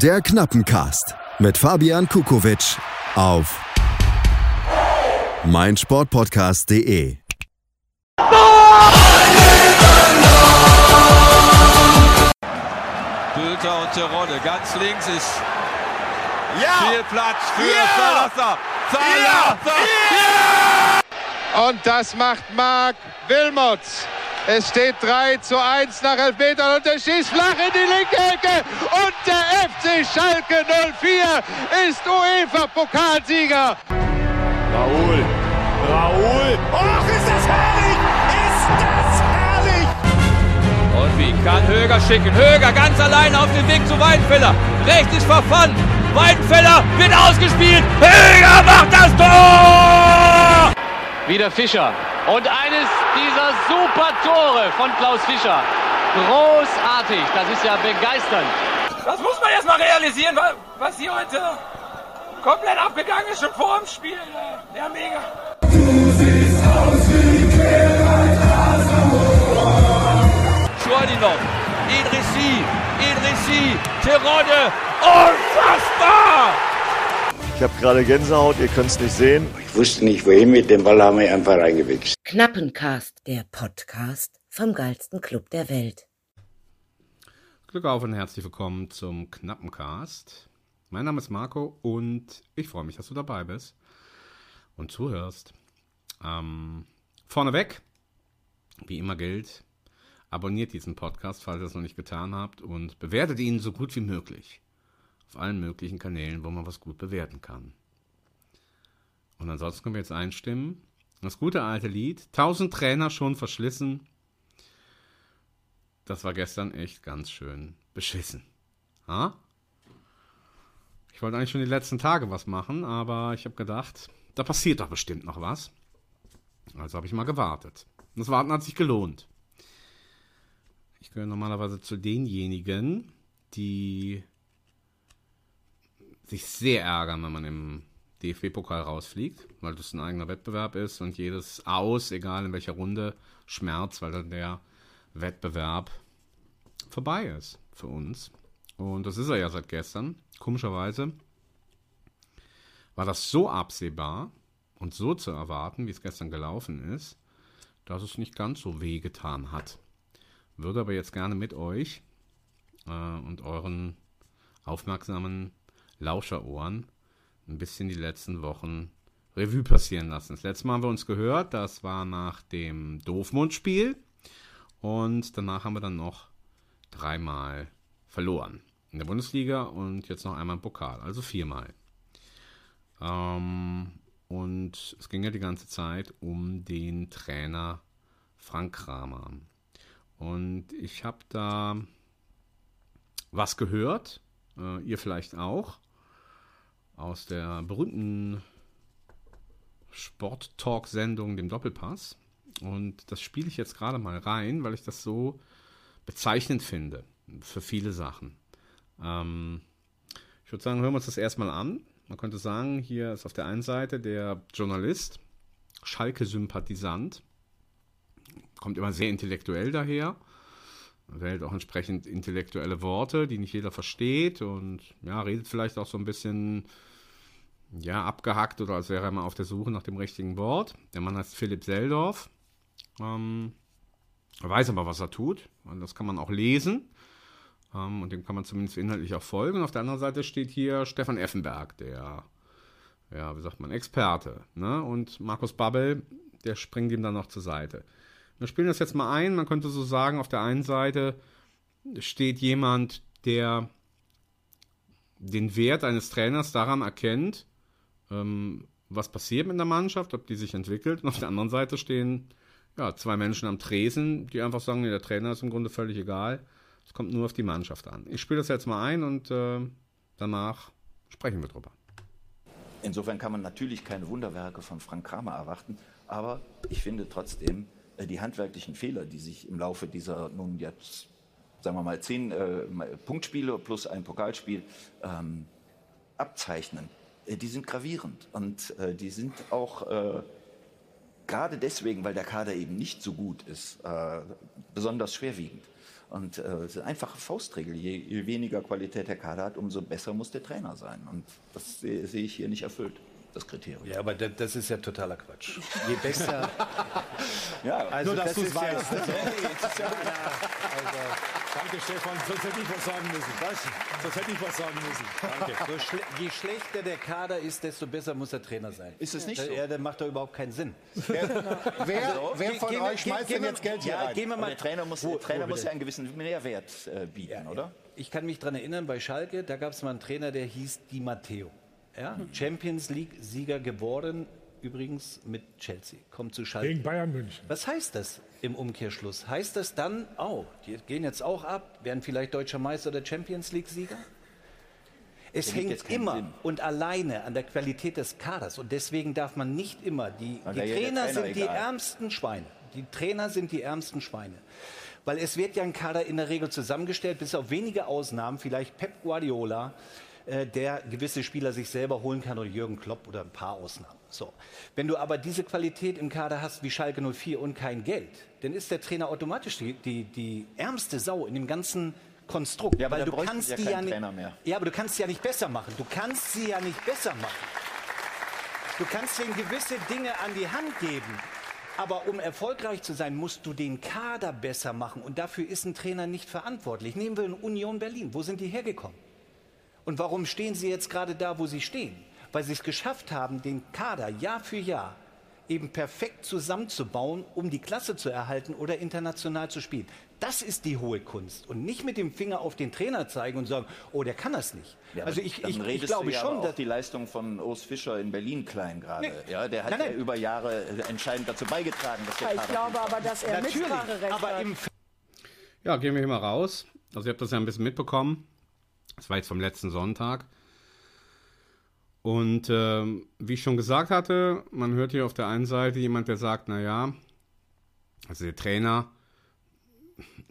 Der Knappencast mit Fabian Kukowitsch auf meinsportpodcast.de. Bülter und Terodde. Ganz links ist Ja! viel Platz für Ja! Salazar. Salazar. Und das macht Marc Wilmots. Es steht 3 zu 1 nach Elfmetern und er schießt flach in die linke Ecke. Und der FC Schalke 04 ist UEFA-Pokalsieger. Raoul. Raoul. Och, ist das herrlich! Ist das herrlich! Und wie kann Höger schicken? Höger ganz allein auf dem Weg zu Weidenfeller. Rechts ist verfangen. Weidenfeller wird ausgespielt. Höger macht das Tor! Wieder Fischer. Und eines dieser super Tore von Klaus Fischer. Großartig. Das ist ja begeisternd. Das muss man erst mal realisieren, wa- was hier heute komplett abgegangen ist, schon vor dem Spiel. äh, Ja, mega. Schwerdinov. Idrissi. Idrissi. Terodde. Unfassbar! Ich habe gerade Gänsehaut, ihr könnt es nicht sehen. Ich wusste nicht wohin mit dem Ball, haben wir einfach reingewichst. Knappencast, der Podcast vom geilsten Club der Welt. Glück auf und herzlich willkommen zum Knappencast. Mein Name ist Marco und ich freue mich, dass du dabei bist und zuhörst. Ähm, vorneweg, wie immer gilt, abonniert diesen Podcast, falls ihr es noch nicht getan habt und bewertet ihn so gut wie möglich. Auf allen möglichen Kanälen, wo man was gut bewerten kann. Und ansonsten können wir jetzt einstimmen. Das gute alte Lied, 1000 Trainer schon verschlissen, das war gestern echt ganz schön beschissen. Ha? Ich wollte eigentlich schon die letzten Tage was machen, aber ich habe gedacht, da passiert doch bestimmt noch was. Also habe ich mal gewartet. Und das Warten hat sich gelohnt. Ich gehöre normalerweise zu denjenigen, die sich sehr ärgern, wenn man im DFB-Pokal rausfliegt, weil das ein eigener Wettbewerb ist und jedes Aus, egal in welcher Runde, schmerzt, weil dann der Wettbewerb vorbei ist für uns. Und das ist er ja seit gestern. Komischerweise war das so absehbar und so zu erwarten, wie es gestern gelaufen ist, dass es nicht ganz so wehgetan hat. Würde aber jetzt gerne mit euch äh, und euren aufmerksamen Lauscherohren ein bisschen die letzten Wochen Revue passieren lassen. Das letzte Mal haben wir uns gehört, das war nach dem Doofmund-Spiel. Und danach haben wir dann noch dreimal verloren. In der Bundesliga und jetzt noch einmal im Pokal, also viermal. Ähm, und es ging ja die ganze Zeit um den Trainer Frank Kramer. Und ich habe da was gehört, äh, ihr vielleicht auch, aus der berühmten Sport-Talk-Sendung, dem Doppelpass. Und das spiele ich jetzt gerade mal rein, weil ich das so bezeichnend finde für viele Sachen. Ähm, ich würde sagen, hören wir uns das erstmal an. Man könnte sagen, hier ist auf der einen Seite der Journalist, Schalke-Sympathisant, kommt immer sehr intellektuell daher, wählt auch entsprechend intellektuelle Worte, die nicht jeder versteht und ja, redet vielleicht auch so ein bisschen ja, abgehackt oder als wäre er mal auf der Suche nach dem richtigen Wort. Der Mann heißt Philipp Seldorf. Ähm, er weiß aber, was er tut. Und das kann man auch lesen. Ähm, und dem kann man zumindest inhaltlich auch folgen. Und auf der anderen Seite steht hier Stefan Effenberg, der, ja, wie sagt man, Experte. Ne? Und Markus Babbel, der springt ihm dann noch zur Seite. Wir spielen das jetzt mal ein. Man könnte so sagen, auf der einen Seite steht jemand, der den Wert eines Trainers daran erkennt, ähm, was passiert mit der Mannschaft, ob die sich entwickelt. Und auf der anderen Seite stehen ja, zwei Menschen am Tresen, die einfach sagen, der Trainer ist im Grunde völlig egal. Es kommt nur auf die Mannschaft an. Ich spiele das jetzt mal ein und äh, danach sprechen wir drüber. Insofern kann man natürlich keine Wunderwerke von Frank Kramer erwarten, aber ich finde trotzdem die handwerklichen Fehler, die sich im Laufe dieser nun jetzt, sagen wir mal, zehn äh, Punktspiele plus ein Pokalspiel ähm, abzeichnen, äh, die sind gravierend und äh, die sind auch äh, gerade deswegen, weil der Kader eben nicht so gut ist, äh, besonders schwerwiegend. Und äh, es ist einfache Faustregel. Je, je, weniger Qualität der Kader hat, umso besser muss der Trainer sein. Und das sehe seh ich hier nicht erfüllt, das Kriterium. Ja, aber das, das ist ja totaler Quatsch. Je besser. ja, also Nur, dass das du es ja- weißt. Also, ja, also, Danke, Stefan. Sonst hätte ich was sagen müssen. Was? Sonst hätte ich was sagen müssen. Danke. so schle je schlechter der Kader ist, desto besser muss der Trainer sein. Ist es nicht so? Ja, dann macht doch überhaupt keinen Sinn. Wer, wer von Gehen wir- euch schmeißt denn jetzt Geld hier ja, rein? Gehen wir mal, der Trainer muss, Wo- der Trainer wo muss ja einen gewissen Mehrwert äh, bieten, oder? Ich kann mich daran erinnern, bei Schalke, da gab es mal einen Trainer, der hieß Di Matteo. Ja? Champions League-Sieger geworden, übrigens mit Chelsea. Kommt zu Schalke. Gegen Bayern München. Was heißt das im Umkehrschluss? Heißt das dann, oh, die gehen jetzt auch ab, werden vielleicht deutscher Meister oder Champions League-Sieger? Es Ergibt hängt immer Sinn. und alleine an der Qualität des Kaders. Und deswegen darf man nicht immer, die, die Trainer Trainer sind die egal. ärmsten Schweine. Die Trainer sind die ärmsten Schweine. Weil es wird ja ein Kader in der Regel zusammengestellt, bis auf wenige Ausnahmen, vielleicht Pep Guardiola, äh, der gewisse Spieler sich selber holen kann oder Jürgen Klopp oder ein paar Ausnahmen. So. Wenn du aber diese Qualität im Kader hast wie Schalke 04 und kein Geld, dann ist der Trainer automatisch die, die, die ärmste Sau in dem ganzen Konstrukt. Ja, aber weil du kannst sie ja die ja nicht. Ja, aber du kannst sie ja nicht besser machen. Du kannst sie ja nicht besser machen. Du kannst denen gewisse Dinge an die Hand geben. Aber um erfolgreich zu sein, musst du den Kader besser machen. Und dafür ist ein Trainer nicht verantwortlich. Nehmen wir in Union Berlin. Wo sind die hergekommen? Und warum stehen sie jetzt gerade da, wo sie stehen? Weil sie es geschafft haben, den Kader Jahr für Jahr eben perfekt zusammenzubauen, um die Klasse zu erhalten oder international zu spielen. Das ist die hohe Kunst. Und nicht mit dem Finger auf den Trainer zeigen und sagen, oh, der kann das nicht. Ja, also ich, dann ich, ich glaube du ja schon, aber auch dass die Leistung von Urs Fischer in Berlin klein gerade. Nee. Ja, der hat Nein, ja nein. über Jahre äh, entscheidend dazu beigetragen, dass der Ich Kader glaube aber, dass er Natürlich, Mitspracherecht aber hat. im Ja, gehen wir hier mal raus. Also ihr habt das ja ein bisschen mitbekommen. Das war jetzt vom letzten Sonntag. Und ähm, wie ich schon gesagt hatte, man hört hier auf der einen Seite jemand, der sagt, naja, also der Trainer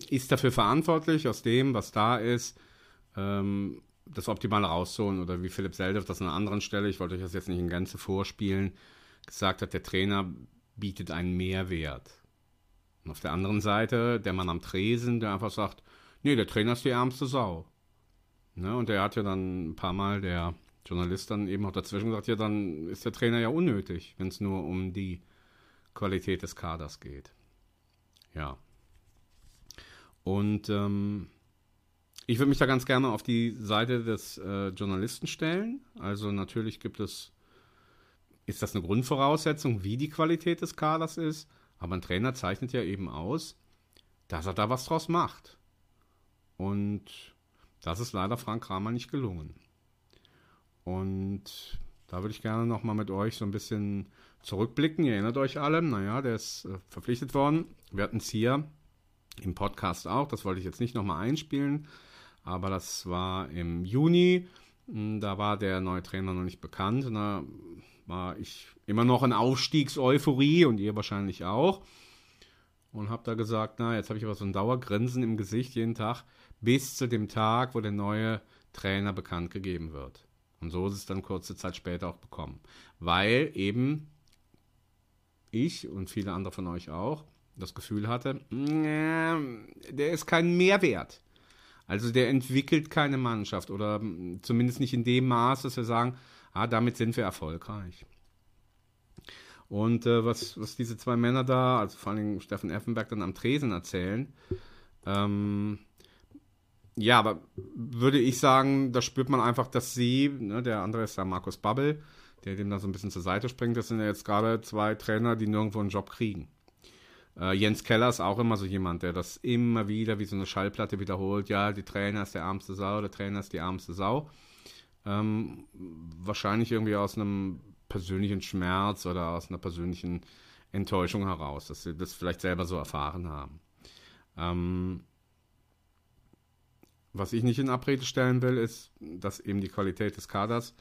ist dafür verantwortlich, aus dem, was da ist, ähm, das Optimale rauszuholen. Oder wie Philipp Seldev das an einer anderen Stelle, ich wollte euch das jetzt nicht in Gänze vorspielen, gesagt hat, der Trainer bietet einen Mehrwert. Und auf der anderen Seite der Mann am Tresen, der einfach sagt, nee, der Trainer ist die ärmste Sau. Ne? Und der hat ja dann ein paar Mal, der Journalist dann eben auch dazwischen gesagt, ja, dann ist der Trainer ja unnötig, wenn es nur um die Qualität des Kaders geht. Ja. Und ähm, ich würde mich da ganz gerne auf die Seite des äh, Journalisten stellen. Also natürlich gibt es, ist das eine Grundvoraussetzung, wie die Qualität des Kaders ist. Aber ein Trainer zeichnet ja eben aus, dass er da was draus macht. Und das ist leider Frank Kramer nicht gelungen. Und da würde ich gerne nochmal mit euch so ein bisschen zurückblicken. Ihr erinnert euch alle, naja, der ist äh, verpflichtet worden. Wir hatten es hier im Podcast auch, das wollte ich jetzt nicht nochmal einspielen, aber das war im Juni. Hm, Da war der neue Trainer noch nicht bekannt. Und da war ich immer noch in Aufstiegseuphorie und ihr wahrscheinlich auch. Und habe da gesagt, na, jetzt habe ich aber so ein Dauergrinsen im Gesicht jeden Tag, bis zu dem Tag, wo der neue Trainer bekannt gegeben wird. Und so ist es dann kurze Zeit später auch bekommen. Weil eben ich und viele andere von euch auch das Gefühl hatte, "Nja, der ist kein Mehrwert. Also der entwickelt keine Mannschaft oder mm, zumindest nicht in dem Maß, dass wir sagen, ah, damit sind wir erfolgreich. Und äh, was, was diese zwei Männer da, also vor allem Steffen Effenberg, dann am Tresen erzählen, ähm, ja, aber würde ich sagen, da spürt man einfach, dass sie, ne, der andere ist da Markus Babbel, der dem da so ein bisschen zur Seite springt, das sind ja jetzt gerade zwei Trainer, die nirgendwo einen Job kriegen. Äh, Jens Keller ist auch immer so jemand, der das immer wieder wie so eine Schallplatte wiederholt. Ja, die Trainer ist der armste Sau, der Trainer ist die armste Sau. Ähm, wahrscheinlich irgendwie aus einem persönlichen Schmerz oder aus einer persönlichen Enttäuschung heraus, dass sie das vielleicht selber so erfahren haben. Ähm, was ich nicht in Abrede stellen will, ist, dass eben die Qualität des Kaders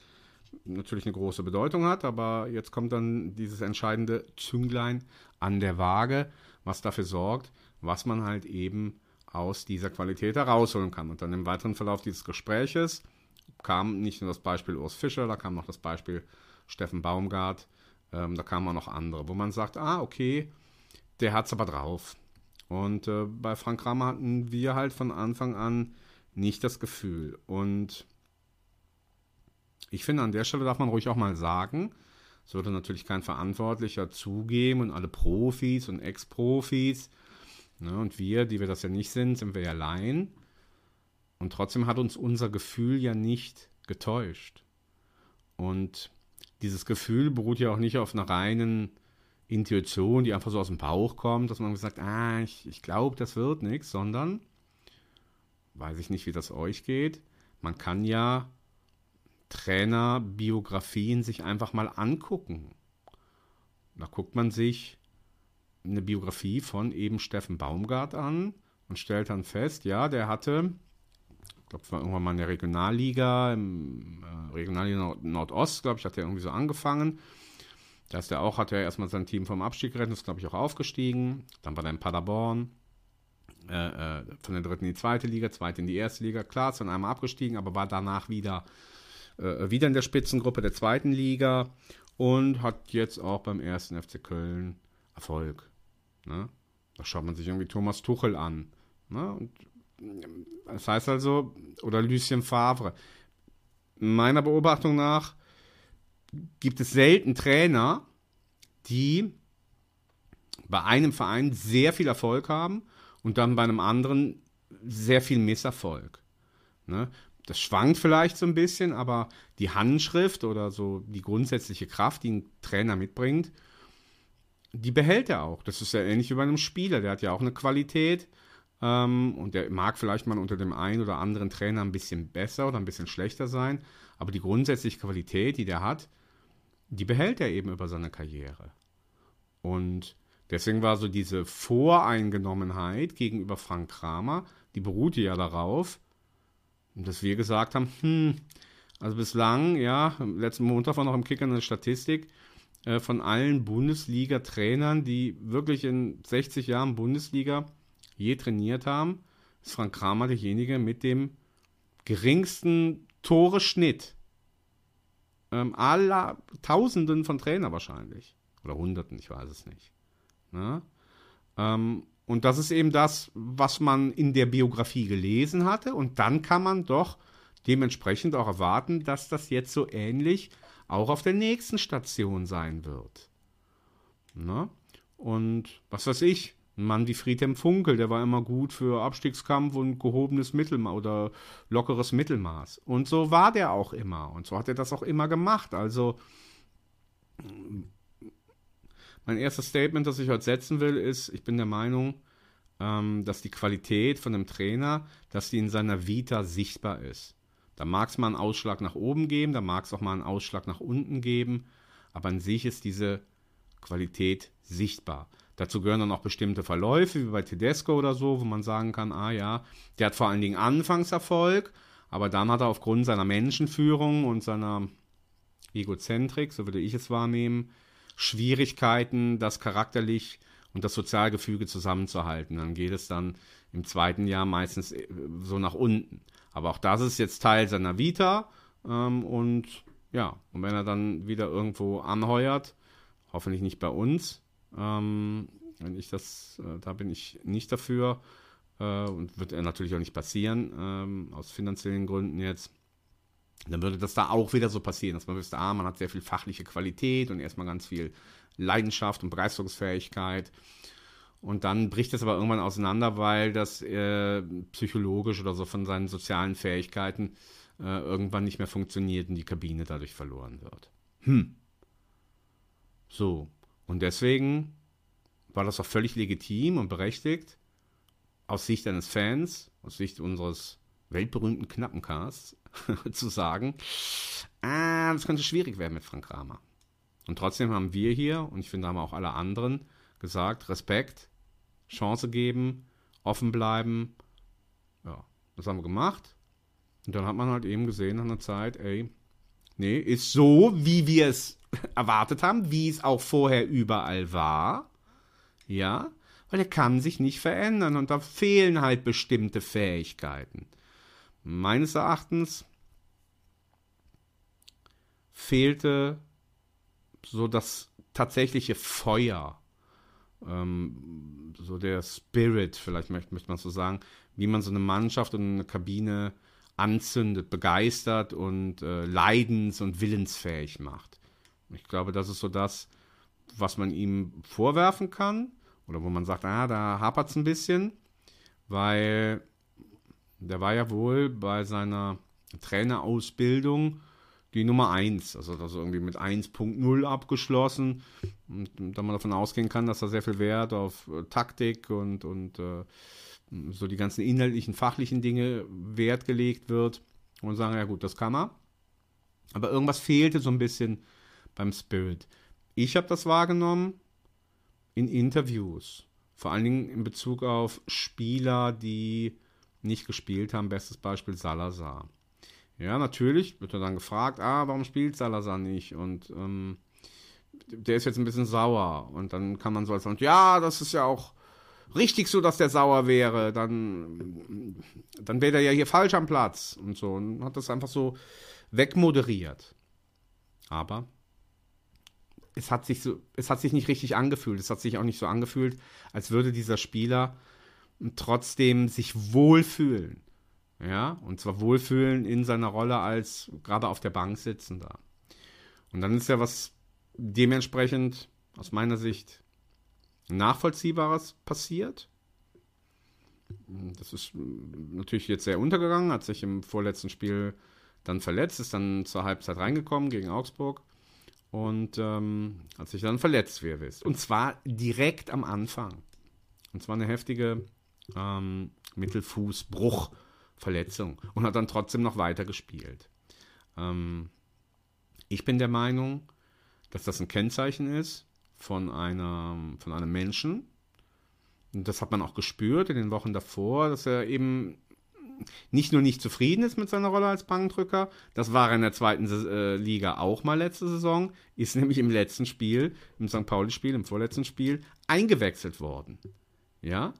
natürlich eine große Bedeutung hat, aber jetzt kommt dann dieses entscheidende Zünglein an der Waage, was dafür sorgt, was man halt eben aus dieser Qualität herausholen kann. Und dann im weiteren Verlauf dieses Gespräches kam nicht nur das Beispiel Urs Fischer, da kam noch das Beispiel Steffen Baumgart, ähm, da kamen auch noch andere, wo man sagt, ah, okay, der hat's aber drauf. Und äh, bei Frank Kramer hatten wir halt von Anfang an nicht das Gefühl. Und ich finde, an der Stelle darf man ruhig auch mal sagen, würde natürlich kein Verantwortlicher zugeben und alle Profis und Ex-Profis. Ne, und wir, die wir das ja nicht sind, sind wir ja Laien. Und trotzdem hat uns unser Gefühl ja nicht getäuscht. Und dieses Gefühl beruht ja auch nicht auf einer reinen Intuition, die einfach so aus dem Bauch kommt, dass man sagt, ah, ich, ich glaube, das wird nichts, sondern, weiß ich nicht, wie das euch geht, man kann ja Trainerbiografien sich einfach mal angucken. Da guckt man sich eine Biografie von eben Steffen Baumgart an und stellt dann fest, ja, der hatte, ich glaube, es war irgendwann mal in der Regionalliga, im äh, Regionalliga Nord Nordost, glaube ich, hat er irgendwie so angefangen. Da ist er auch, hat er erstmal sein Team vom Abstieg gerettet, ist, glaube ich, auch aufgestiegen. Dann war er in Paderborn, äh, äh, von der dritten in die zweite Liga, zweite in die erste Liga. Klar, ist dann einmal abgestiegen, aber war danach wieder, äh, wieder in der Spitzengruppe der zweiten Liga und hat jetzt auch beim ersten FC Köln Erfolg. Ne? Da schaut man sich irgendwie Thomas Tuchel an. Ne? Und das heißt also, oder Lucien Favre. Meiner Beobachtung nach gibt es selten Trainer, die bei einem Verein sehr viel Erfolg haben und dann bei einem anderen sehr viel Misserfolg. Ne? Das schwankt vielleicht so ein bisschen, aber die Handschrift oder so die grundsätzliche Kraft, die ein Trainer mitbringt, die behält er auch. Das ist ja ähnlich wie bei einem Spieler. Der hat ja auch eine Qualität ähm, und der mag vielleicht mal unter dem einen oder anderen Trainer ein bisschen besser oder ein bisschen schlechter sein, aber die grundsätzliche Qualität, die der hat, die behält er eben über seine Karriere. Und deswegen war so diese Voreingenommenheit gegenüber Frank Kramer, die beruhte ja darauf, dass wir gesagt haben, hm, also bislang, ja, letzten Montag war noch im Kicker eine Statistik, äh, von allen Bundesliga-Trainern, die wirklich in 60 Jahren Bundesliga je trainiert haben, ist Frank Kramer derjenige mit dem geringsten Tore-Schnitt ähm, aller Tausenden von Trainer wahrscheinlich. Oder Hunderten, ich weiß es nicht. Ne? Ähm, und das ist eben das, was man in der Biografie gelesen hatte. Und dann kann man doch dementsprechend auch erwarten, dass das jetzt so ähnlich auch auf der nächsten Station sein wird. Ne? Und was weiß ich, ein Mann wie Friedhelm Funkel, der war immer gut für Abstiegskampf und gehobenes Mittelmaß oder lockeres Mittelmaß. Und so war der auch immer. Und so hat er das auch immer gemacht. Also mein erstes Statement, das ich heute setzen will, ist, ich bin der Meinung, ähm, dass die Qualität von einem Trainer, dass die in seiner Vita sichtbar ist. Da mag es mal einen Ausschlag nach oben geben, da mag es auch mal einen Ausschlag nach unten geben, aber an sich ist diese Qualität sichtbar. Dazu gehören dann auch bestimmte Verläufe, wie bei Tedesco oder so, wo man sagen kann, ah ja, der hat vor allen Dingen Anfangserfolg, aber dann hat er aufgrund seiner Menschenführung und seiner Egozentrik, so würde ich es wahrnehmen, Schwierigkeiten, das charakterlich und das Sozialgefüge zusammenzuhalten. Dann geht es dann im zweiten Jahr meistens äh, so nach unten. Aber auch das ist jetzt Teil seiner Vita ähm, und ja, und wenn er dann wieder irgendwo anheuert, hoffentlich nicht bei uns, ähm, wenn ich das, äh, da bin ich nicht dafür äh, und wird er natürlich auch nicht passieren, ähm, aus finanziellen Gründen jetzt. Dann würde das da auch wieder so passieren, dass man wüsste, ah, man hat sehr viel fachliche Qualität und erstmal ganz viel Leidenschaft und Begeisterungsfähigkeit. Und dann bricht es aber irgendwann auseinander, weil das äh, psychologisch oder so von seinen sozialen Fähigkeiten äh, irgendwann nicht mehr funktioniert und die Kabine dadurch verloren wird. Hm. So, und deswegen war das auch völlig legitim und berechtigt, aus Sicht eines Fans, aus Sicht unseres weltberühmten Knappencasts, zu sagen, ah, das könnte schwierig werden mit Frank Kramer. Und trotzdem haben wir hier, und ich finde, haben auch alle anderen, gesagt, Respekt, Chance geben, offen bleiben. Ja, das haben wir gemacht. Und dann hat man halt eben gesehen an der Zeit, ey, nee, ist so, wie wir es erwartet haben, wie es auch vorher überall war. Ja, weil er kann sich nicht verändern und da fehlen halt bestimmte Fähigkeiten. Meines Erachtens fehlte so das tatsächliche Feuer ähm, so der Spirit, vielleicht möchte, möchte man so sagen, wie man so eine Mannschaft und eine Kabine anzündet, begeistert und äh, leidens- und willensfähig macht. Ich glaube, das ist so das, was man ihm vorwerfen kann oder wo man sagt, ah, da hapert es ein bisschen, weil der war ja wohl bei seiner Trainerausbildung die Nummer 1, also das irgendwie mit 1.0 abgeschlossen und da man davon ausgehen kann, dass da sehr viel Wert auf äh, Taktik und, und äh, so die ganzen inhaltlichen, fachlichen Dinge Wert gelegt wird und sagen, ja gut, das kann er. Aber irgendwas fehlte so ein bisschen beim Spirit. Ich habe das wahrgenommen in Interviews, vor allen Dingen in Bezug auf Spieler, die nicht gespielt haben. Bestes Beispiel Salazar. Ja, natürlich wird er dann gefragt, ah, warum spielt Salazar nicht? Und ähm, der ist jetzt ein bisschen sauer. Und dann kann man so als ja, das ist ja auch richtig so, dass der sauer wäre, dann, dann wäre der ja hier falsch am Platz und so. Und hat das einfach so wegmoderiert. Aber es hat sich so, es hat sich nicht richtig angefühlt. Es hat sich auch nicht so angefühlt, als würde dieser Spieler trotzdem sich wohlfühlen. Ja, und zwar wohlfühlen in seiner Rolle als gerade auf der Bank sitzender. Und dann ist ja was dementsprechend aus meiner Sicht Nachvollziehbares passiert. Das ist natürlich jetzt sehr untergegangen, hat sich im vorletzten Spiel dann verletzt, ist dann zur Halbzeit reingekommen gegen Augsburg und ähm, hat sich dann verletzt, wie ihr wisst. Und zwar direkt am Anfang. Und zwar eine heftige ähm, Mittelfußbruchverletzung und hat dann trotzdem noch weiter gespielt. Ähm, ich bin der Meinung, dass das ein Kennzeichen ist von, einer, von einem Menschen. Und das hat man auch gespürt in den Wochen davor, dass er eben nicht nur nicht zufrieden ist mit seiner Rolle als Bankdrücker, das war er in der zweiten äh, Liga auch mal letzte Saison, ist nämlich im letzten Spiel, im St. Pauli-Spiel, im vorletzten Spiel, eingewechselt worden. Ja,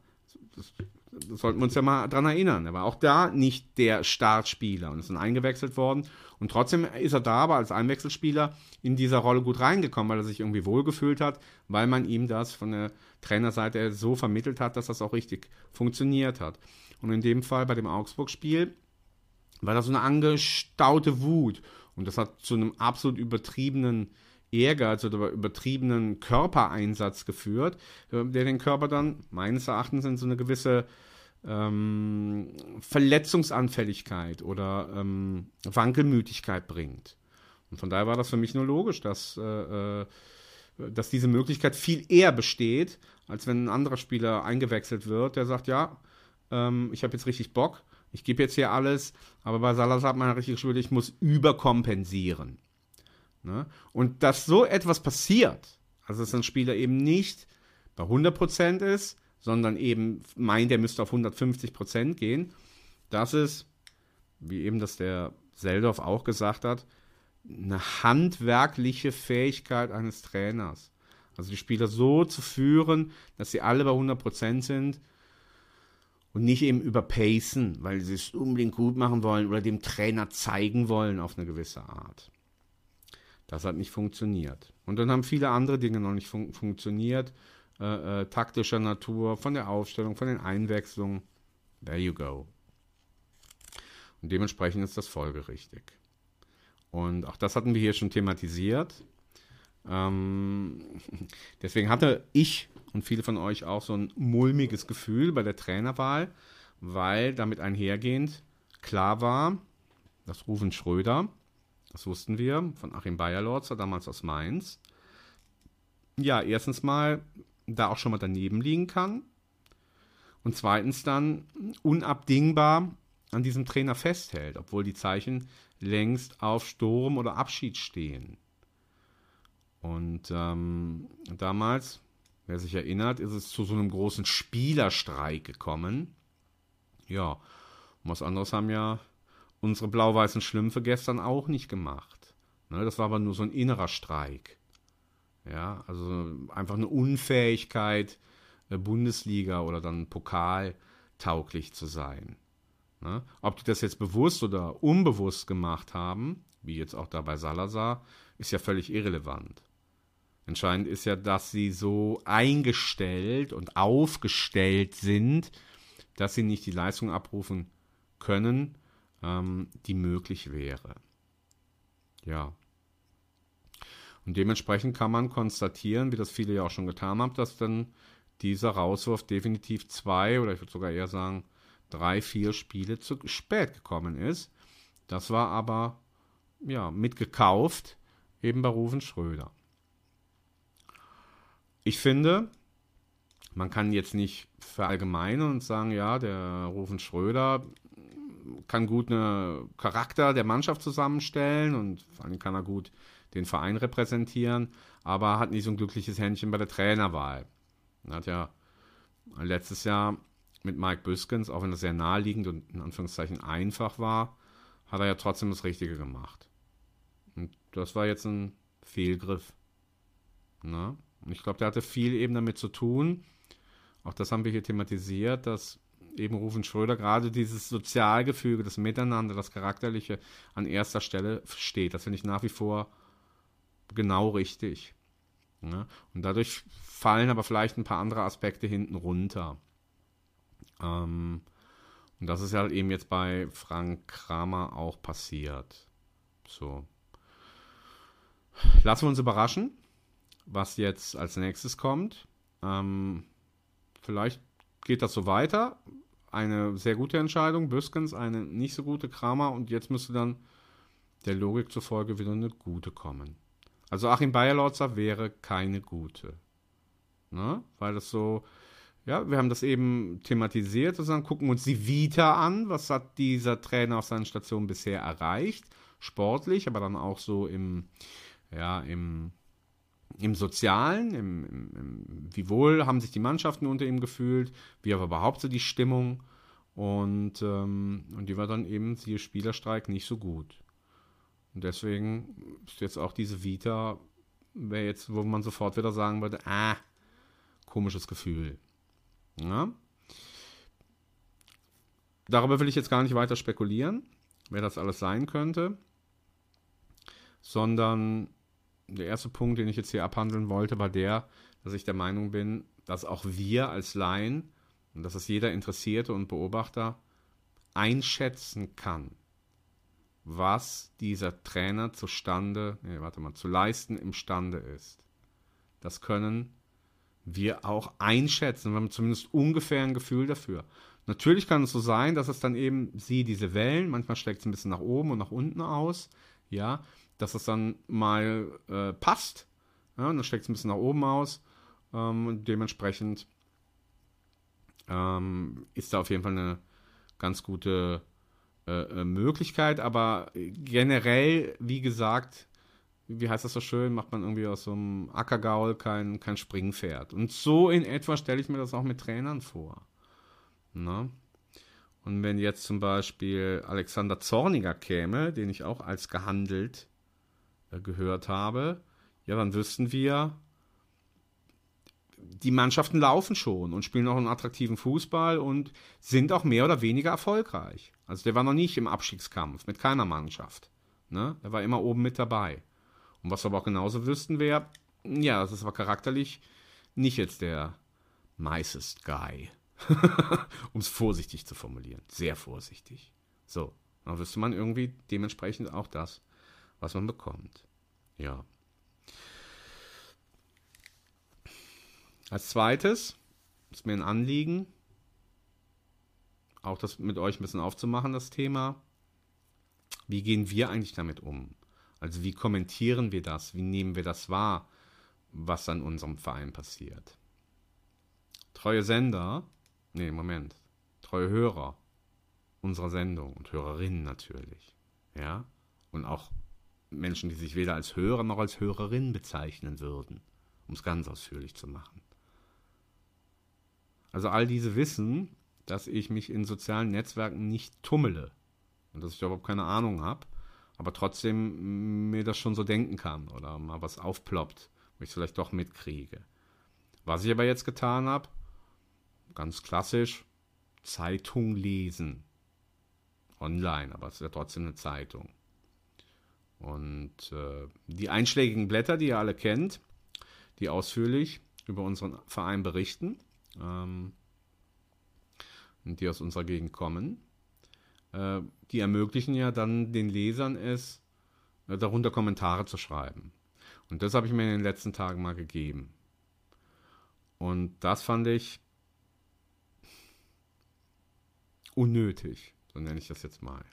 das, das sollten wir uns ja mal dran erinnern. Er war auch da nicht der Startspieler und ist dann eingewechselt worden. Und trotzdem ist er da aber als Einwechselspieler in dieser Rolle gut reingekommen, weil er sich irgendwie wohlgefühlt hat, weil man ihm das von der Trainerseite so vermittelt hat, dass das auch richtig funktioniert hat. Und in dem Fall bei dem Augsburg-Spiel war das so eine angestaute Wut. Und das hat zu einem absolut übertriebenen Ehrgeiz oder übertriebenen Körpereinsatz geführt, äh, der den Körper dann meines Erachtens in so eine gewisse ähm, Verletzungsanfälligkeit oder ähm, Wankelmütigkeit bringt. Und von daher war das für mich nur logisch, dass, äh, äh, dass diese Möglichkeit viel eher besteht, als wenn ein anderer Spieler eingewechselt wird, der sagt, ja, ähm, ich habe jetzt richtig Bock, ich gebe jetzt hier alles, aber bei Salazar hat man richtig gespürt, ich muss überkompensieren. Ne? Und dass so etwas passiert, also dass ein Spieler eben nicht bei 100% ist, sondern eben meint, er müsste auf 150% gehen, das ist, wie eben das der Seldorf auch gesagt hat, eine handwerkliche Fähigkeit eines Trainers. Also die Spieler so zu führen, dass sie alle bei 100% sind und nicht eben überpacen, weil sie es unbedingt gut machen wollen oder dem Trainer zeigen wollen auf eine gewisse Art. Das hat nicht funktioniert. Und dann haben viele andere Dinge noch nicht fun funktioniert. Äh, äh, taktischer Natur, von der Aufstellung, von den Einwechslungen. There you go. Und dementsprechend ist das folgerichtig. Und auch das hatten wir hier schon thematisiert. Ähm, deswegen hatte ich und viele von euch auch so ein mulmiges Gefühl bei der Trainerwahl, weil damit einhergehend klar war, dass Rufen Schröder das wussten wir von Achim Bayerlorzer, damals aus Mainz. Ja, erstens mal da auch schon mal daneben liegen kann. Und zweitens dann unabdingbar an diesem Trainer festhält, obwohl die Zeichen längst auf Sturm oder Abschied stehen. Und ähm, damals, wer sich erinnert, ist es zu so einem großen Spielerstreik gekommen. Ja, und was anderes haben ja unsere blau-weißen Schlümpfe gestern auch nicht gemacht. Ne, das war aber nur so ein innerer Streik. Ja, also einfach eine Unfähigkeit, äh, Bundesliga oder dann Pokal tauglich zu sein. Ne? Ob die das jetzt bewusst oder unbewusst gemacht haben, wie jetzt auch da bei Salazar, ist ja völlig irrelevant. Entscheidend ist ja, dass sie so eingestellt und aufgestellt sind, dass sie nicht die Leistung abrufen können, ähm, die möglich wäre. Ja. Und dementsprechend kann man konstatieren, wie das viele ja auch schon getan haben, dass dann dieser Rauswurf definitiv zwei oder ich würde sogar eher sagen drei, vier Spiele zu spät gekommen ist. Das war aber ja mitgekauft eben bei Rufen Schröder. Ich finde, man kann jetzt nicht verallgemeinern und sagen, ja, der Rufen Schröder kann gut einen Charakter der Mannschaft zusammenstellen und vor allem kann er gut den Verein repräsentieren, aber hat nicht so ein glückliches Händchen bei der Trainerwahl. Er hat ja letztes Jahr mit Mike Büskens, auch wenn das sehr naheliegend und in Anführungszeichen einfach war, hat er ja trotzdem das Richtige gemacht. Und das war jetzt ein Fehlgriff. Und ich glaube, der hatte viel eben damit zu tun. Auch das haben wir hier thematisiert, dass eben Rufen Schröder gerade dieses Sozialgefüge, das Miteinander, das Charakterliche an erster Stelle steht. Das finde ich nach wie vor genau richtig. Ja? Und dadurch fallen aber vielleicht ein paar andere Aspekte hinten runter. Ähm, und das ist ja halt eben jetzt bei Frank Kramer auch passiert. So. Lassen wir uns überraschen, was jetzt als nächstes kommt. Ähm, vielleicht geht das so weiter. Eine sehr gute Entscheidung, Büskens, eine nicht so gute Kramer und jetzt müsste dann der Logik zufolge wieder eine gute kommen. Also Achim Bayerlotzer wäre keine gute. Ne? Weil das so, ja, wir haben das eben thematisiert, sozusagen, gucken uns die Vita an, was hat dieser Trainer auf seinen Stationen bisher erreicht, sportlich, aber dann auch so im, ja, im, im Sozialen, im, im, im, wie wohl haben sich die Mannschaften unter ihm gefühlt, wie war überhaupt so die Stimmung und, ähm, und die war dann eben, siehe Spielerstreik, nicht so gut. Und deswegen ist jetzt auch diese Vita, wäre jetzt, wo man sofort wieder sagen würde, ah, komisches Gefühl. Ja? Darüber will ich jetzt gar nicht weiter spekulieren, wer das alles sein könnte, sondern der erste Punkt, den ich jetzt hier abhandeln wollte, war der, dass ich der Meinung bin, dass auch wir als Laien und dass es jeder Interessierte und Beobachter einschätzen kann, was dieser Trainer zustande, nee, warte mal, zu leisten imstande ist. Das können wir auch einschätzen. Wir haben zumindest ungefähr ein Gefühl dafür. Natürlich kann es so sein, dass es dann eben, sie diese Wellen, manchmal steckt es ein bisschen nach oben und nach unten aus, ja, dass es dann mal äh, passt, ja, und dann steckt es ein bisschen nach oben aus ähm, und dementsprechend ähm, ist da auf jeden Fall eine ganz gute äh, äh Möglichkeit, aber generell, wie gesagt, wie heißt das so schön, macht man irgendwie aus so einem Ackergaul kein, kein Springpferd. Und so in etwa stelle ich mir das auch mit Trainern vor. Na? Ne? Und wenn jetzt zum Beispiel Alexander Zorniger käme, den ich auch als gehandelt gehört habe, ja, dann wüssten wir, die Mannschaften laufen schon und spielen auch einen attraktiven Fußball und sind auch mehr oder weniger erfolgreich. Also der war noch nicht im Abstiegskampf mit keiner Mannschaft. Ne? Er war immer oben mit dabei. Und was wir aber auch genauso wüssten wäre, ja, das aber charakterlich nicht jetzt der nicest guy. um es vorsichtig zu formulieren. Sehr vorsichtig. So, dann wüsste man irgendwie dementsprechend auch das, was man bekommt. Ja. Als zweites ist mir ein Anliegen, auch das mit euch ein bisschen aufzumachen, das Thema. Wie gehen wir eigentlich damit um? Also wie kommentieren wir das? Wie nehmen wir das wahr, was an unserem Verein passiert? Treue Sender, nee, Moment, treue Hörer unserer Sendung und Hörerinnen natürlich, ja, und auch Menschen, die sich weder als Hörer noch als Hörerin bezeichnen würden, um es ganz ausführlich zu machen. Also all diese wissen, dass ich mich in sozialen Netzwerken nicht tummele und dass ich überhaupt keine Ahnung habe aber trotzdem mir das schon so denken kann oder mal was aufploppt, wo ich es vielleicht doch mitkriege. Was ich aber jetzt getan habe, ganz klassisch, Zeitung lesen. Online, aber es ist ja trotzdem eine Zeitung. Und äh, die einschlägigen Blätter, die ihr alle kennt, die ausführlich über unseren Verein berichten, ähm, die aus unserer Gegend kommen. Äh, die ermöglichen ja dann den Lesern es, äh, darunter Kommentare zu schreiben. Und das habe ich mir in den letzten Tagen mal gegeben. Und das fand ich unnötig, so nenne ich das jetzt mal.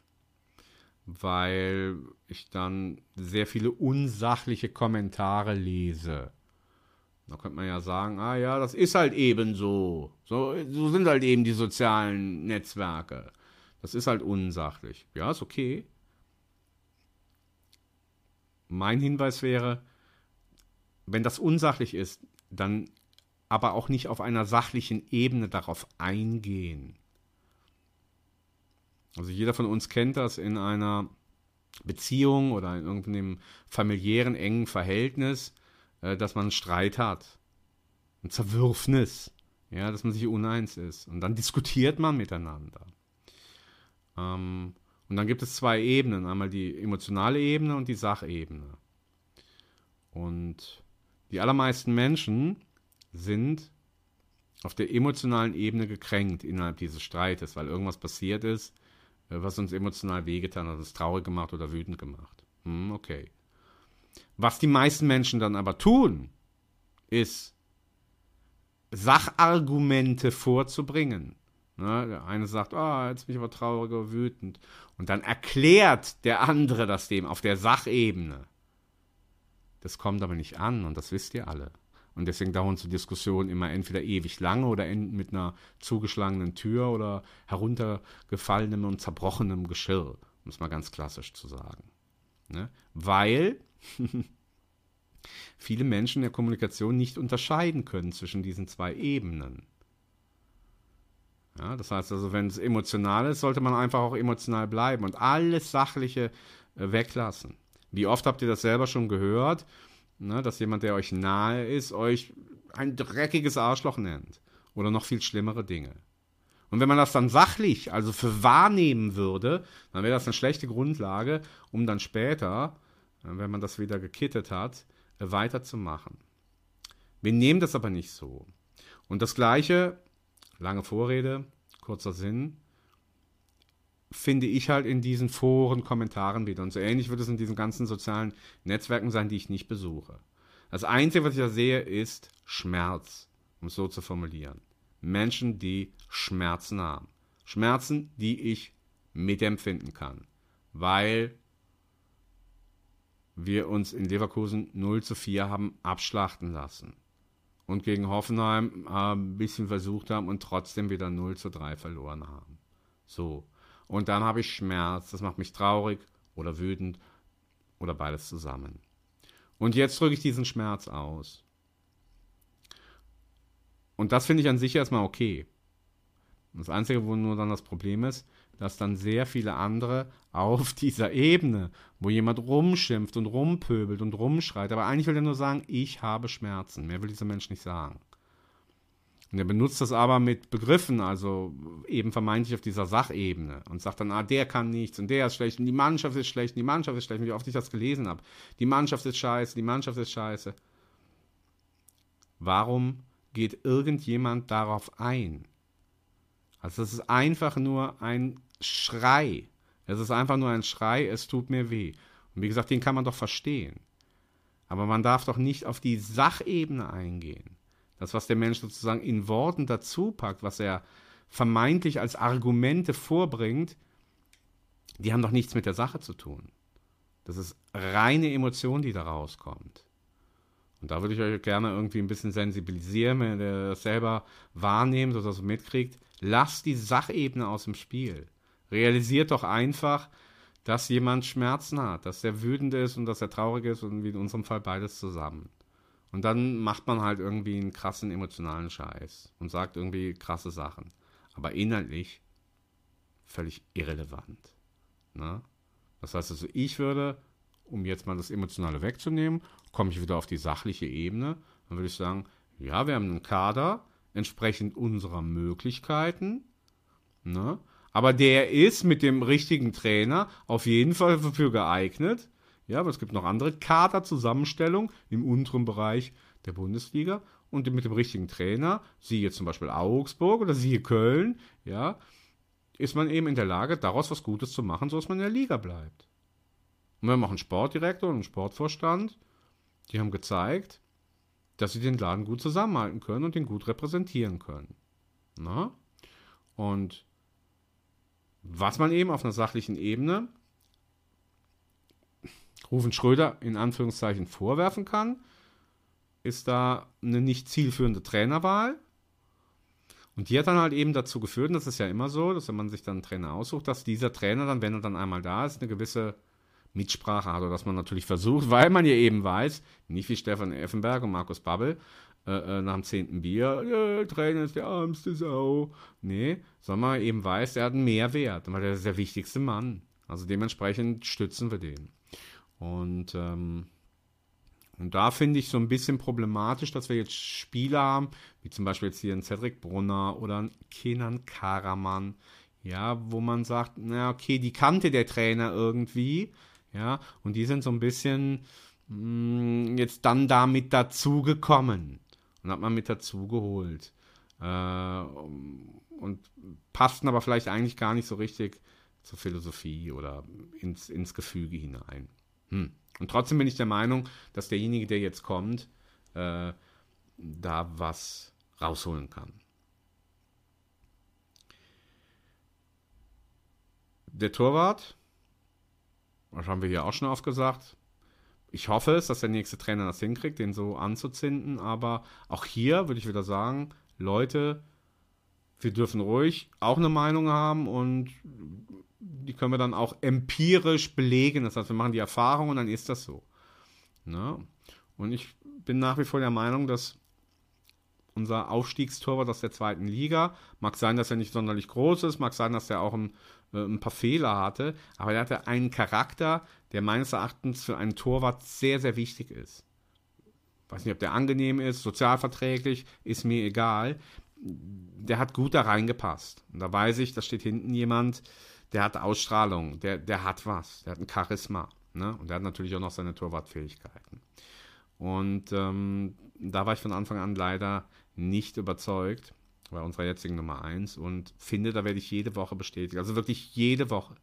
Weil ich dann sehr viele unsachliche Kommentare lese. Da könnte man ja sagen, ah ja, das ist halt eben so. So, so sind halt eben die sozialen Netzwerke. Das ist halt unsachlich. Ja, ist okay. Mein Hinweis wäre, wenn das unsachlich ist, dann aber auch nicht auf einer sachlichen Ebene darauf eingehen. Also jeder von uns kennt das in einer Beziehung oder in irgendeinem familiären engen Verhältnis, äh, dass man einen Streit hat, ein Zerwürfnis, ja, dass man sich uneins ist und dann diskutiert man miteinander. Ähm, und dann gibt es zwei Ebenen, einmal die emotionale Ebene und die Sachebene. Und die allermeisten Menschen sind auf der emotionalen Ebene gekränkt innerhalb dieses Streites, weil irgendwas passiert ist, was uns emotional wehgetan hat, uns traurig gemacht oder wütend gemacht. Hm, okay. Was die meisten Menschen dann aber tun, ist Sachargumente vorzubringen. Ne, der eine sagt, ah, oh, jetzt bin ich aber traurig oder wütend. Und dann erklärt der andere das dem auf der Sachebene. Das kommt aber nicht an und das wisst ihr alle. Und deswegen dauern so Diskussionen immer entweder ewig lange oder enden mit einer zugeschlagenen Tür oder heruntergefallenem und zerbrochenem Geschirr, um es mal ganz klassisch zu sagen. Ne? Weil viele Menschen in der Kommunikation nicht unterscheiden können zwischen diesen zwei Ebenen. Ja, das heißt also, wenn es emotional ist, sollte man einfach auch emotional bleiben und alles Sachliche äh, weglassen. Wie oft habt ihr das selber schon gehört, ne, dass jemand, der euch nahe ist, euch ein dreckiges Arschloch nennt oder noch viel schlimmere Dinge. Und wenn man das dann sachlich, also für wahrnehmen würde, dann wäre das eine schlechte Grundlage, um dann später, äh, wenn man das wieder gekittet hat, äh, weiterzumachen. Wir nehmen das aber nicht so. Und das Gleiche Lange Vorrede, kurzer Sinn. Finde ich halt in diesen Foren, Kommentaren wieder. Und so ähnlich wird es in diesen ganzen sozialen Netzwerken sein, die ich nicht besuche. Das Einzige, was ich da sehe, ist Schmerz, um es so zu formulieren. Menschen, die Schmerzen haben. Schmerzen, die ich mitempfinden kann. Weil wir uns in Leverkusen 0 zu 4 haben abschlachten lassen und gegen Hoffenheim äh, ein bisschen versucht haben und trotzdem wieder 0 zu 3 verloren haben. So. Und dann habe ich Schmerz, das macht mich traurig oder wütend oder beides zusammen. Und jetzt drücke ich diesen Schmerz aus. Und das finde ich an sich erstmal okay. Das Einzige, wo nur dann das Problem ist, dass dann sehr viele andere auf dieser Ebene, wo jemand rumschimpft und rumpöbelt und rumschreit, aber eigentlich will er nur sagen, ich habe Schmerzen. Mehr will dieser Mensch nicht sagen. Und er benutzt das aber mit Begriffen, also eben vermeintlich auf dieser Sachebene und sagt dann, ah, der kann nichts und der ist schlecht und die Mannschaft ist schlecht und die Mannschaft ist schlecht, wie oft ich das gelesen habe. Die Mannschaft ist scheiße, die Mannschaft ist scheiße. Warum geht irgendjemand darauf ein? Also es ist einfach nur ein Schrei. Es ist einfach nur ein Schrei, es tut mir weh. Und wie gesagt, den kann man doch verstehen. Aber man darf doch nicht auf die Sachebene eingehen. Das, was der Mensch sozusagen in Worten dazu packt, was er vermeintlich als Argumente vorbringt, die haben doch nichts mit der Sache zu tun. Das ist reine Emotion, die da rauskommt. Und da würde ich euch gerne irgendwie ein bisschen sensibilisieren, wenn ihr das selber wahrnehmt oder so mitkriegt. Lasst die Sachebene aus dem Spiel. Realisiert doch einfach, dass jemand Schmerzen hat, dass er wütend ist und dass er traurig ist und wie in unserem Fall beides zusammen. Und dann macht man halt irgendwie einen krassen emotionalen Scheiß und sagt irgendwie krasse Sachen. Aber inhaltlich völlig irrelevant. Ne? Das heißt also, ich würde, um jetzt mal das Emotionale wegzunehmen, komme ich wieder auf die sachliche Ebene. Dann würde ich sagen, ja, wir haben einen Kader entsprechend unserer Möglichkeiten. Ne? Aber der ist mit dem richtigen Trainer auf jeden Fall dafür geeignet. Ja, aber es gibt noch andere Kaderzusammenstellungen im unteren Bereich der Bundesliga und mit dem richtigen Trainer, siehe zum Beispiel Augsburg oder siehe Köln, ja, ist man eben in der Lage, daraus was Gutes zu machen, sodass man in der Liga bleibt. Und wir machen Sportdirektor und einen Sportvorstand, die haben gezeigt, dass sie den Laden gut zusammenhalten können und den gut repräsentieren können. Na? Und was man eben auf einer sachlichen Ebene Rufen Schröder in Anführungszeichen vorwerfen kann, ist da eine nicht zielführende Trainerwahl. Und die hat dann halt eben dazu geführt, und das ist ja immer so, dass wenn man sich dann einen Trainer aussucht, dass dieser Trainer dann, wenn er dann einmal da ist, eine gewisse Mitsprache hat oder dass man natürlich versucht, weil man ja eben weiß, nicht wie Stefan Effenberg und Markus Babbel äh, äh nach dem zehnten Bier, der Trainer ist der armste Sau. Nee, sondern man eben weiß, er hat einen Mehrwert, weil er ist der wichtigste Mann. Also dementsprechend stützen wir den. Und, ähm, und da finde ich so ein bisschen problematisch, dass wir jetzt Spieler haben, wie zum Beispiel jetzt hier ein Cedric Brunner oder ein Kenan Karaman, ja, wo man sagt, na okay, die kannte der Trainer irgendwie, ja, und die sind so ein bisschen mh, mm, jetzt dann damit dazugekommen und hat man mit dazu geholt. Äh, und passten aber vielleicht eigentlich gar nicht so richtig zur Philosophie oder ins, ins Gefüge hinein. Hm. Und trotzdem bin ich der Meinung, dass derjenige, der jetzt kommt, äh, da was rausholen kann. Der Torwart, das haben wir hier auch schon oft gesagt. Ich hoffe es, dass der nächste Trainer das hinkriegt, den so anzuzinden. Aber auch hier würde ich wieder sagen, Leute, wir dürfen ruhig auch eine Meinung haben und die können wir dann auch empirisch belegen. Das heißt, wir machen die Erfahrung und dann ist das so. Ne? Und ich bin nach wie vor der Meinung, dass unser Aufstiegstorwart aus der zweiten Liga, mag sein, dass er nicht sonderlich groß ist, mag sein, dass er auch ein, äh, ein paar Fehler hatte, aber er hatte einen Charakter, der meines Erachtens für einen Torwart sehr, sehr wichtig ist. Weiß nicht, ob der angenehm ist, sozialverträglich, ist mir egal. Der hat gut da reingepasst. Und da weiß ich, da steht hinten jemand, der hat Ausstrahlung, der, der hat was, der hat ein Charisma. Ne? Und der hat natürlich auch noch seine Torwartfähigkeiten. Und ähm, da war ich von Anfang an leider nicht überzeugt bei unserer jetzigen Nummer 1 und finde, da werde ich jede Woche bestätigt. Also wirklich jede Woche.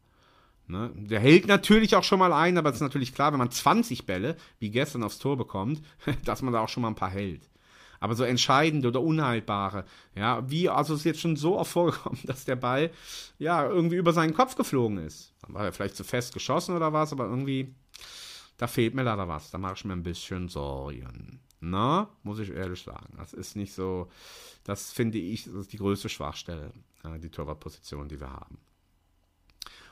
Ne? Der hält natürlich auch schon mal ein, aber es ist natürlich klar, wenn man 20 Bälle, wie gestern, aufs Tor bekommt, dass man da auch schon mal ein paar hält aber so entscheidende oder unhaltbare. Ja, wie, also ist jetzt schon so oft vorgekommen, dass der Ball ja irgendwie über seinen Kopf geflogen ist. Dann war er vielleicht zu fest geschossen oder was, aber irgendwie, da fehlt mir leider was. Da mache ich mir ein bisschen Sorgen. Na, muss ich ehrlich sagen. Das ist nicht so, das finde ich, das ist die größte Schwachstelle, die Torwartposition, die wir haben.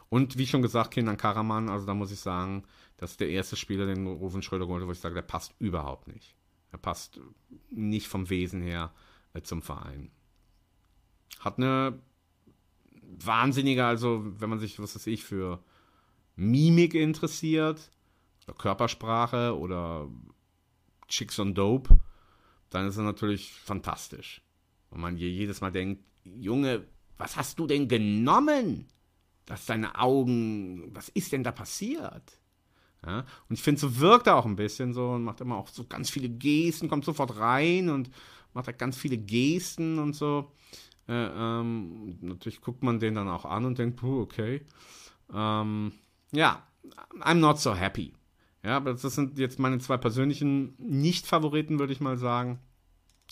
Und wie schon gesagt, Kindern Karaman, also da muss ich sagen, das ist der erste Spieler, den Rufen Schröder geholt hat, wo ich sage, der passt überhaupt nicht. Er passt nicht vom Wesen her äh, zum Verein. Hat eine wahnsinnige, also wenn man sich, was weiß ich, für Mimik interessiert, oder Körpersprache oder Chicks on Dope, dann ist er natürlich fantastisch. Und man jedes Mal denkt, Junge, was hast du denn genommen? Dass deine Augen, was ist denn da passiert? Ja? Und ich finde, so wirkt er auch ein bisschen so und macht immer auch so ganz viele Gesten, kommt sofort rein und macht halt ganz viele Gesten und so. Äh, ähm, natürlich guckt man den dann auch an und denkt, puh, okay. Ähm, ja, I'm not so happy. Ja, aber das sind jetzt meine zwei persönlichen Nicht-Favoriten, würde ich mal sagen.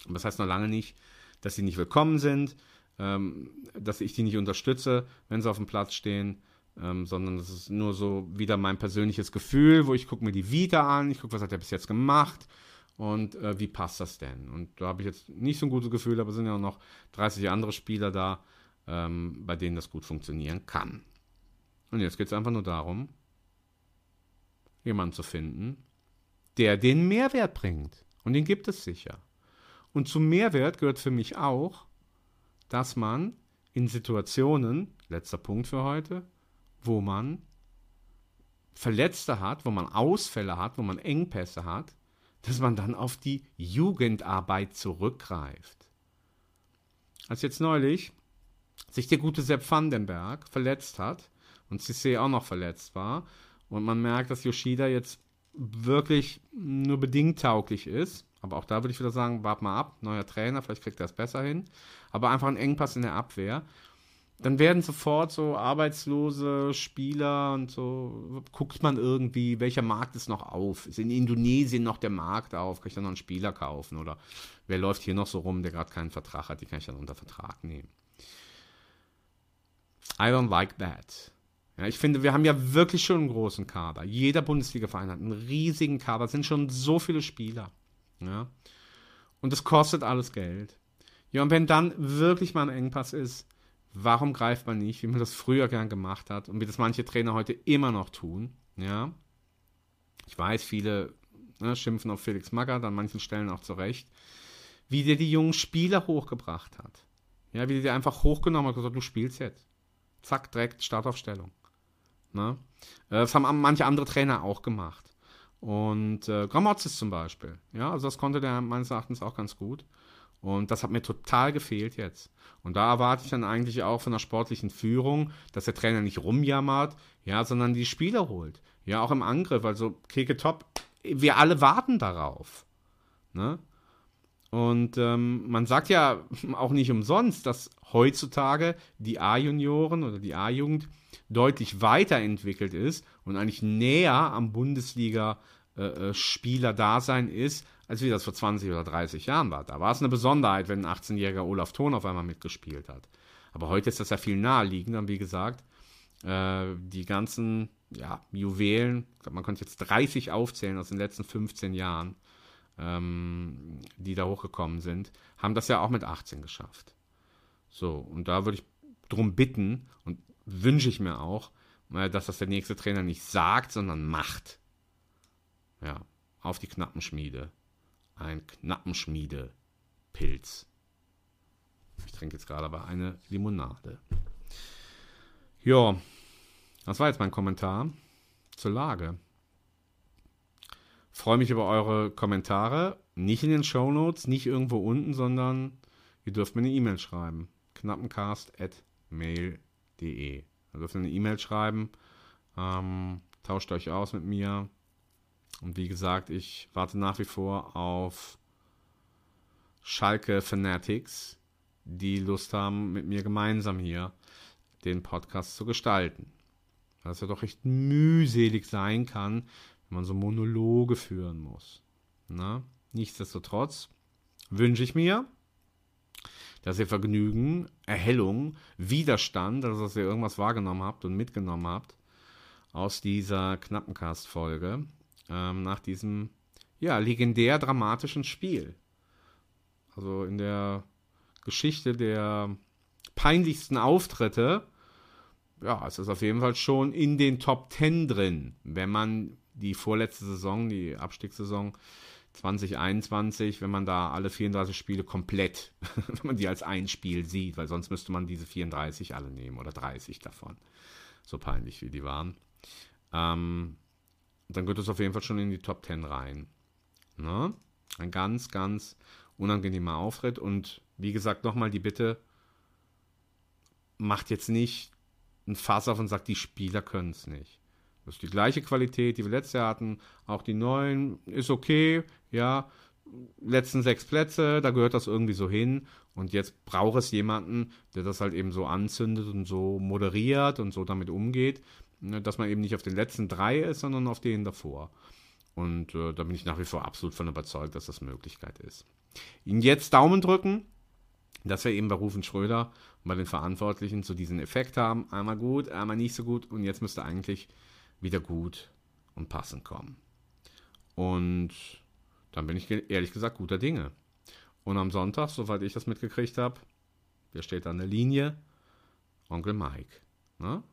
Und das heißt noch lange nicht, dass sie nicht willkommen sind, ähm, dass ich die nicht unterstütze, wenn sie auf dem Platz stehen ähm, sondern das ist nur so wieder mein persönliches Gefühl, wo ich gucke mir die Vita an, ich gucke, was hat er bis jetzt gemacht und äh, wie passt das denn? Und da habe ich jetzt nicht so ein gutes Gefühl, aber es sind ja auch noch 30 andere Spieler da, ähm, bei denen das gut funktionieren kann. Und jetzt geht es einfach nur darum, jemanden zu finden, der den Mehrwert bringt. Und den gibt es sicher. Und zum Mehrwert gehört für mich auch, dass man in Situationen, letzter Punkt für heute, wo man Verletzte hat, wo man Ausfälle hat, wo man Engpässe hat, dass man dann auf die Jugendarbeit zurückgreift. Als jetzt neulich sich der gute Sepp Vandenberg verletzt hat und Cissé auch noch verletzt war und man merkt, dass Yoshida jetzt wirklich nur bedingt tauglich ist, Aber auch da würde ich wieder sagen, wart mal ab, neuer Trainer, vielleicht kriegt er es besser hin. Aber einfach ein Engpass in der Abwehr. Dann werden sofort so arbeitslose Spieler und so, guckt man irgendwie, welcher Markt ist noch auf? Ist in Indonesien noch der Markt auf? Kann ich dann noch einen Spieler kaufen? Oder wer läuft hier noch so rum, der gerade keinen Vertrag hat? Die kann ich dann unter Vertrag nehmen. I don't like that. Ja, ich finde, wir haben ja wirklich schon einen großen Kader. Jeder Bundesliga-Verein hat einen riesigen Kader. Es sind schon so viele Spieler. Ja. Und es kostet alles Geld. Ja, und wenn dann wirklich mal ein Engpass ist, warum greift man nicht, wie man das früher gern gemacht hat und wie das manche Trainer heute immer noch tun? Ja. Ich weiß, viele ne, schimpfen auf Felix Magath, an manchen Stellen auch zurecht, wie der die jungen Spieler hochgebracht hat. Ja, wie der die einfach hochgenommen hat und gesagt, du spielst jetzt. Zack, direkt Startaufstellung. Ne? Das haben manche andere Trainer auch gemacht. Und äh, Gramozis zum Beispiel. Ja, also das konnte der meines Erachtens auch ganz gut. Und das hat mir total gefehlt jetzt. Und da erwarte ich dann eigentlich auch von der sportlichen Führung, dass der Trainer nicht rumjammert, ja, sondern die Spieler holt. Ja, auch im Angriff. Also Keke Top, wir alle warten darauf. Ne? Und ähm, man sagt ja auch nicht umsonst, dass heutzutage die A-Junioren oder die A-Jugend deutlich weiterentwickelt ist und eigentlich näher am Bundesliga-Spieler-Dasein äh, ist, als wie das vor 20 oder 30 Jahren war. Da war es eine Besonderheit, wenn ein 18-jähriger Olaf Thon auf einmal mitgespielt hat. Aber heute ist das ja viel naheliegender, wie gesagt. Äh, die ganzen ja, Juwelen, man könnte jetzt 30 aufzählen aus den letzten 15 Jahren, ähm, die da hochgekommen sind, haben das ja auch mit 18 geschafft. So, und da würde ich drum bitten und wünsche ich mir auch, äh, dass das der nächste Trainer nicht sagt, sondern macht. Ja, auf die Knappenschmiede. Ein Knappenschmiede-Pilz. Ich trinke jetzt gerade aber eine Limonade. Ja, das war jetzt mein Kommentar zur Lage. Freue mich über eure Kommentare. Nicht in den Show Notes, nicht irgendwo unten, sondern ihr dürft mir eine E-Mail schreiben. knappencast.mail.de De. Da dürft ihr eine E-Mail schreiben, ähm, tauscht euch aus mit mir. Und wie gesagt, ich warte nach wie vor auf Schalke Fanatics, die Lust haben, mit mir gemeinsam hier den Podcast zu gestalten. Weil es ja doch echt mühselig sein kann, wenn man so Monologe führen muss. Na? Nichtsdestotrotz wünsche ich mir, dass ihr Vergnügen, Erhellung, Widerstand, also dass ihr irgendwas wahrgenommen habt und mitgenommen habt aus dieser Knappencast-Folge ähm, nach diesem ja, legendär dramatischen Spiel. Also in der Geschichte der peinlichsten Auftritte, ja, es ist auf jeden Fall schon in den Top 10 drin, wenn man die vorletzte Saison, die Abstiegssaison 2021, wenn man da alle 34 Spiele komplett, wenn man die als ein Spiel sieht, weil sonst müsste man diese 34 alle nehmen oder 30 davon. So peinlich wie die waren. Ähm, dann gehört es auf jeden Fall schon in die Top 10 rein. Ne? Ein ganz, ganz unangenehmer Auftritt und wie gesagt, nochmal die Bitte, macht jetzt nicht ein Fass auf und sagt, die Spieler können es nicht. Das ist die gleiche Qualität, die wir letztes Jahr hatten. Auch die neuen ist okay, ja. Letzten sechs Plätze, da gehört das irgendwie so hin. Und jetzt braucht es jemanden, der das halt eben so anzündet und so moderiert und so damit umgeht, ne, dass man eben nicht auf den letzten drei ist, sondern auf denen davor. Und äh, da bin ich nach wie vor absolut von überzeugt, dass das Möglichkeit ist. Ihnen jetzt Daumen drücken, dass wir eben bei Rufen Schröder und bei den Verantwortlichen so diesen Effekt haben. Einmal gut, einmal nicht so gut. Und jetzt müsste eigentlich wieder gut und passend kommen. Und dann bin ich ehrlich gesagt guter Dinge. Und am Sonntag, soweit ich das mitgekriegt habe, wer steht an der Linie? Onkel Mike. Ne?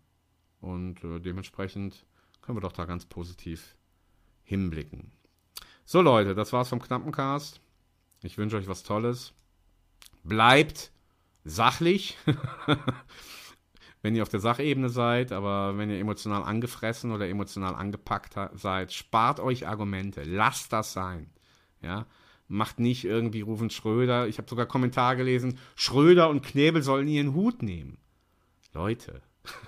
Und äh, dementsprechend können wir doch da ganz positiv hinblicken. So Leute, das war's vom Knappencast. Ich wünsche euch was Tolles. Bleibt sachlich. wenn ihr auf der Sachebene seid, aber wenn ihr emotional angefressen oder emotional angepackt seid, spart euch Argumente, lasst das sein. Ja, macht nicht irgendwie rufen Schröder. Ich habe sogar Kommentar gelesen, Schröder und Knebel sollen ihren Hut nehmen. Leute.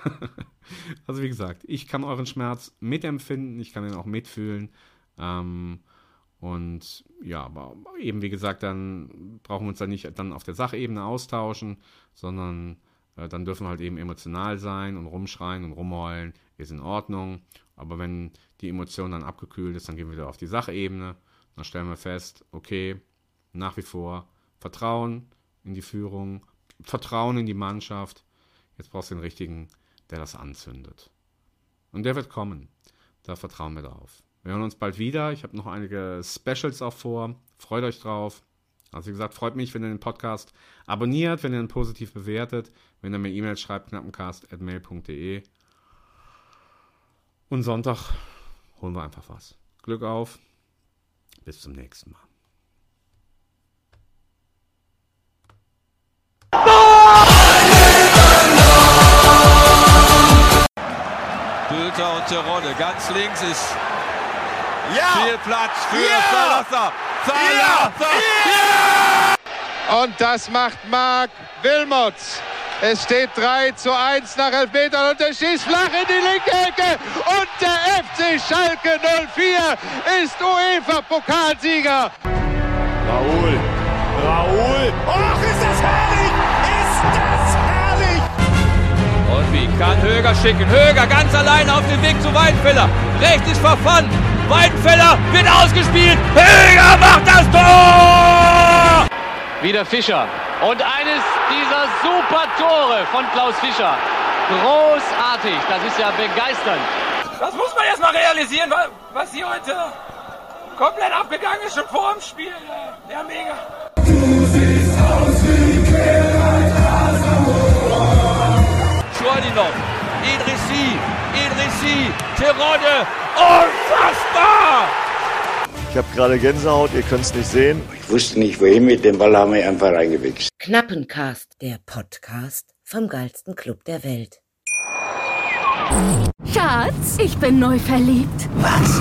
also wie gesagt, ich kann euren Schmerz mitempfinden, ich kann ihn auch mitfühlen. Ähm, Und ja, aber eben wie gesagt, dann brauchen wir uns dann nicht dann auf der Sachebene austauschen, sondern äh, dann dürfen wir halt eben emotional sein und rumschreien und rumheulen, ist in Ordnung. Aber wenn die Emotion dann abgekühlt ist, dann gehen wir wieder auf die Sachebene. Dann stellen wir fest, okay, nach wie vor Vertrauen in die Führung, Vertrauen in die Mannschaft. Jetzt brauchst du den richtigen, der das anzündet. Und der wird kommen. Da vertrauen wir drauf. Wir hören uns bald wieder. Ich habe noch einige Specials auch vor. Freut euch drauf. Also wie gesagt, freut mich, wenn ihr den Podcast abonniert, wenn ihr ihn positiv bewertet, wenn ihr mir E-Mail schreibt, knappencast.mail.de. Und Sonntag holen wir einfach was. Glück auf. Bis zum nächsten Mal. Bülter und Terodde. Ganz links ist Ja! viel Platz für Ja! Salazar. Salazar! Ja! Und das macht Marc Wilmots. Es steht 3 zu 1 nach Elfmetern und er schießt flach in die linke Ecke. Und der FC Schalke 04 ist UEFA-Pokalsieger. Raoul. Kann Höger schicken? Höger ganz alleine auf dem Weg zu Weidenfeller. Rechts ist verfangen. Weidenfeller wird ausgespielt. Höger macht das Tor! Wieder Fischer. Und eines dieser super Tore von Klaus Fischer. Großartig. Das ist ja begeisternd. Das muss man erst mal realisieren, wa- was hier heute komplett abgegangen ist, schon vor dem Spiel. Ja, mega. Schwordinov, Idrissi, Idrissi, Terodde. Unfassbar! Ich habe gerade Gänsehaut, ihr könnt es nicht sehen. Ich wusste nicht wohin mit dem Ball, haben wir einfach reingewichst. Knappencast, der Podcast vom geilsten Club der Welt. Schatz, ich bin neu verliebt. Was?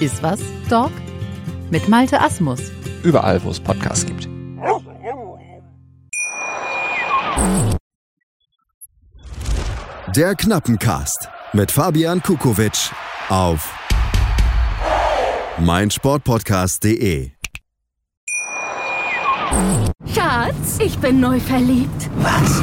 Ist was, Dog? Mit Malte Asmus. Überall, wo es Podcasts gibt. Der Knappencast mit Fabian Kukowitsch auf meinsportpodcast.de. Schatz, ich bin neu verliebt. Was?